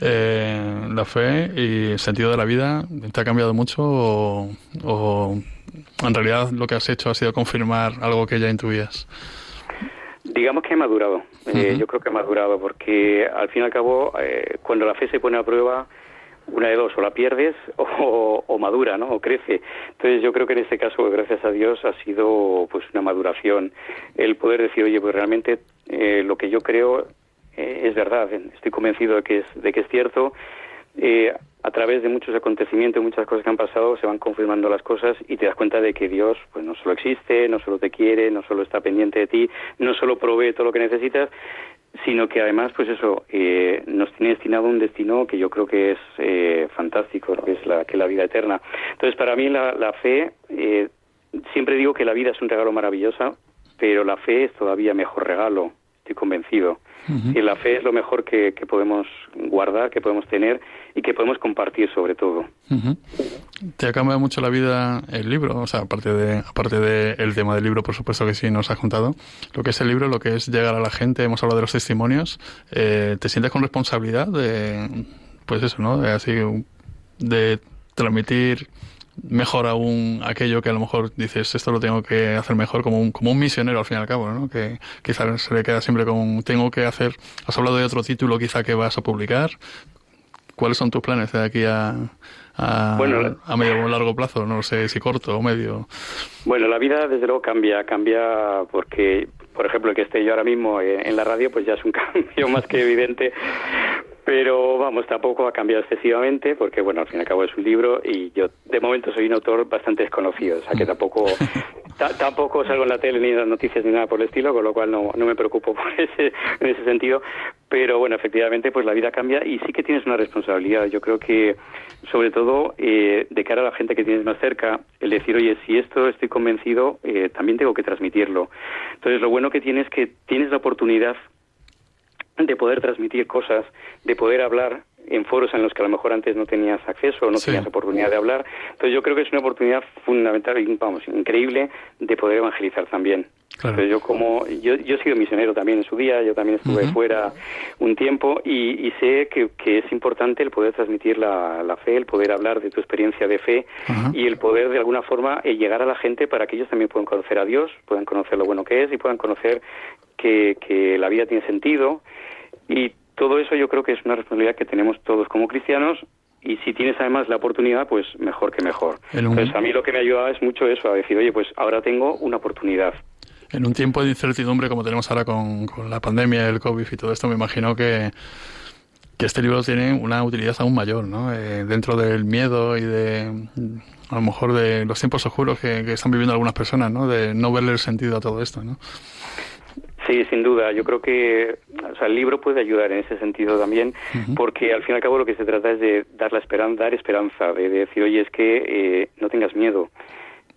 Eh, la fe y el sentido de la vida te ha cambiado mucho o, o en realidad lo que has hecho ha sido confirmar algo que ya intuías. Digamos que he madurado. Eh, yo creo que he madurado porque al fin y al cabo, eh, cuando la fe se pone a prueba, una de dos, o la pierdes o, madura, ¿no? O crece. Entonces yo creo que en este caso, gracias a Dios, ha sido pues una maduración. El poder decir, oye, pues realmente eh, lo que yo creo eh, es verdad, estoy convencido de que es, de que es cierto. Eh, a través de muchos acontecimientos, muchas cosas que han pasado, se van confirmando las cosas y te das cuenta de que Dios pues no solo existe, no solo te quiere, no solo está pendiente de ti, no solo provee todo lo que necesitas, sino que además, pues eso, eh, nos tiene destinado un destino que yo creo que es eh, fantástico, que es la, que la vida eterna. Entonces, para mí la, la fe, eh, siempre digo que la vida es un regalo maravilloso, pero la fe es todavía mejor regalo, estoy convencido. Y la fe es lo mejor que, podemos guardar, que podemos tener y que podemos compartir sobre todo. ¿Te ha cambiado mucho la vida el libro? O sea, aparte de aparte del tema del libro, por supuesto que sí nos has contado, lo que es el libro, lo que es llegar a la gente, hemos hablado de los testimonios, eh, ¿te sientes con responsabilidad de, pues eso, ¿no? De así, de transmitir mejor aún aquello que a lo mejor dices esto lo tengo que hacer mejor como un, como un misionero al fin y al cabo, ¿no? Que quizás se le queda siempre con tengo que hacer. Has hablado de otro título quizá que vas a publicar. ¿Cuáles son tus planes de aquí a, a, a medio o largo plazo? No sé si corto o medio. Bueno, la vida desde luego cambia, cambia porque por ejemplo, que esté yo ahora mismo en la radio, pues ya es un cambio más que evidente, pero vamos, tampoco ha cambiado excesivamente porque, bueno, al fin y al cabo es un libro y yo de momento soy un autor bastante desconocido, o sea que tampoco tampoco salgo en la tele ni en las noticias ni nada por el estilo, con lo cual no, no me preocupo por ese, en ese sentido, pero bueno, efectivamente pues la vida cambia y sí que tienes una responsabilidad. Yo creo que sobre todo eh, de cara a la gente que tienes más cerca, el decir, oye, si esto estoy convencido, eh, también tengo que transmitirlo. Entonces lo bueno que tienes es que tienes la oportunidad de poder transmitir cosas, de poder hablar en foros en los que a lo mejor antes no tenías acceso o no tenías oportunidad de hablar. Entonces yo creo que es una oportunidad fundamental y vamos, increíble de poder evangelizar también. Entonces yo como yo, yo he sido misionero también en su día, yo también estuve fuera un tiempo y, sé que, es importante el poder transmitir la, fe, el poder hablar de tu experiencia de fe y el poder de alguna forma eh, llegar a la gente para que ellos también puedan conocer a Dios, puedan conocer lo bueno que es y puedan conocer que, que la vida tiene sentido y todo eso yo creo que es una responsabilidad que tenemos todos como cristianos y si tienes además la oportunidad, pues mejor que mejor. Entonces a mí lo que me ha ayudado es mucho eso, a decir, oye, pues ahora tengo una oportunidad. En un tiempo de incertidumbre como tenemos ahora con, la pandemia, el COVID y todo esto, me imagino que, que este libro tiene una utilidad aún mayor, ¿no? Eh, dentro del miedo y de, a lo mejor, de los tiempos oscuros que, que están viviendo algunas personas, ¿no? De no verle el sentido a todo esto, ¿no? Sí, sin duda. Yo creo que o sea, el libro puede ayudar en ese sentido también, porque al fin y al cabo lo que se trata es de dar la esperanza, dar esperanza, de, decir, oye, es que eh, no tengas miedo.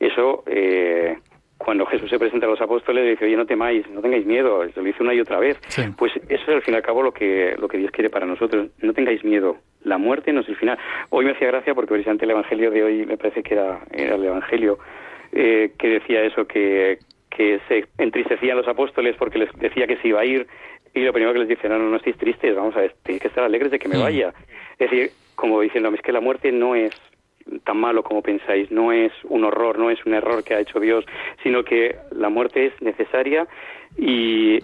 Eso, eh, cuando Jesús se presenta a los apóstoles, dice, oye, no temáis, no tengáis miedo, lo dice una y otra vez. Pues eso es al fin y al cabo lo que, lo que Dios quiere para nosotros, no tengáis miedo. La muerte no es el final. Hoy me hacía gracia porque precisamente el Evangelio de hoy me parece que era, era el Evangelio eh, que decía eso, que, que se entristecían los apóstoles porque les decía que se iba a ir y lo primero que les dice, no, no, no estéis tristes, vamos a ver, tenéis que estar alegres de que me vaya. Es decir, como diciendo, es que la muerte no es tan malo como pensáis, no es un horror, no es un error que ha hecho Dios, sino que la muerte es necesaria y,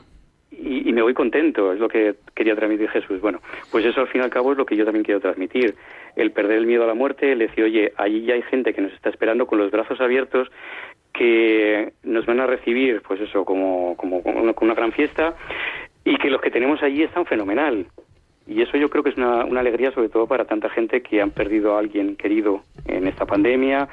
y, me voy contento, es lo que quería transmitir Jesús. Bueno, pues eso al fin y al cabo es lo que yo también quiero transmitir, el perder el miedo a la muerte, el decir, oye, allí ya hay gente que nos está esperando con los brazos abiertos, que nos van a recibir, pues eso, como, como, con una gran fiesta y que los que tenemos allí están fenomenal. Y eso yo creo que es una, una, alegría sobre todo para tanta gente que han perdido a alguien querido en esta pandemia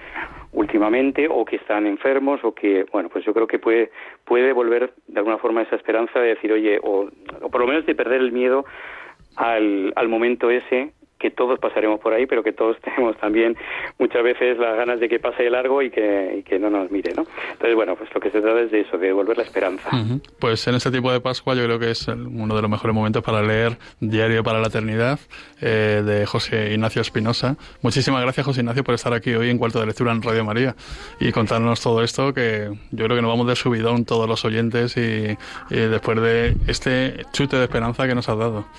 últimamente o que están enfermos o que, bueno, pues yo creo que puede, puede volver de alguna forma esa esperanza de decir, oye, o, o por lo menos de perder el miedo al, al momento ese que todos pasaremos por ahí, pero que todos tenemos también muchas veces las ganas de que pase de largo y que, que no nos mire, ¿no? Entonces, bueno, pues lo que se trata es de eso, de devolver la esperanza. Pues en este tipo de Pascua yo creo que es uno de los mejores momentos para leer Diario para la Eternidad eh, de José Ignacio Espinosa. Muchísimas gracias, José Ignacio, por estar aquí hoy en Cuarto de Lectura en Radio María y contarnos todo esto, que yo creo que nos vamos de subidón todos los oyentes y, después de este chute de esperanza que nos has dado.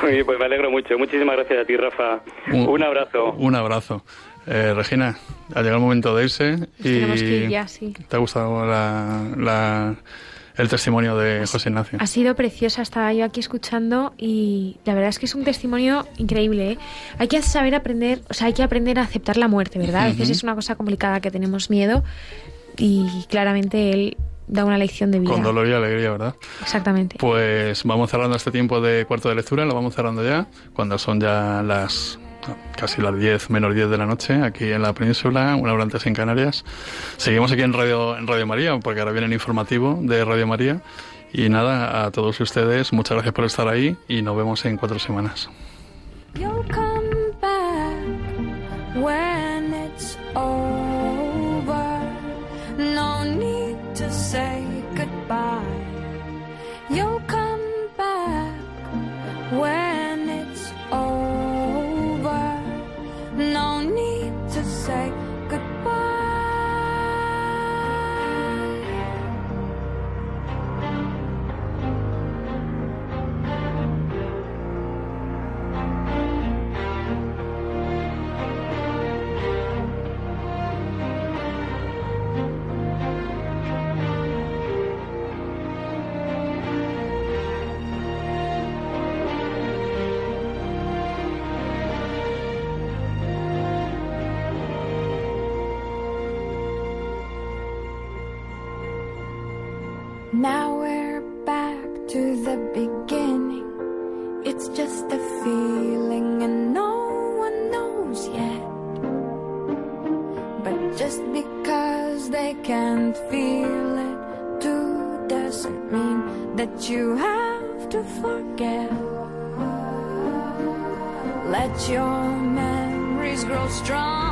Pues me alegro mucho Muchísimas gracias a ti, Rafa. Un, abrazo. Un abrazo. Eh, Regina, ha llegado el momento de irse y ya, sí. ¿te ha gustado la, el testimonio de José Ignacio? Ha sido preciosa, estaba yo aquí escuchando y la verdad es que es un testimonio increíble. ¿eh? Hay que saber aprender, o sea, hay que aprender a aceptar la muerte, ¿verdad? A veces es una cosa complicada que tenemos miedo y claramente él da una lección de vida. Con dolor y alegría, ¿verdad? Exactamente. Pues vamos cerrando este tiempo de cuarto de lectura, lo vamos cerrando ya, cuando son ya las casi las 10 menos 10 de la noche aquí en la península, una hora antes en Canarias. Seguimos aquí en Radio, en Radio María, porque ahora viene el informativo de Radio María. Y nada, a todos ustedes, muchas gracias por estar ahí y nos vemos en cuatro semanas. Now you have to forget. Let your memories grow stronger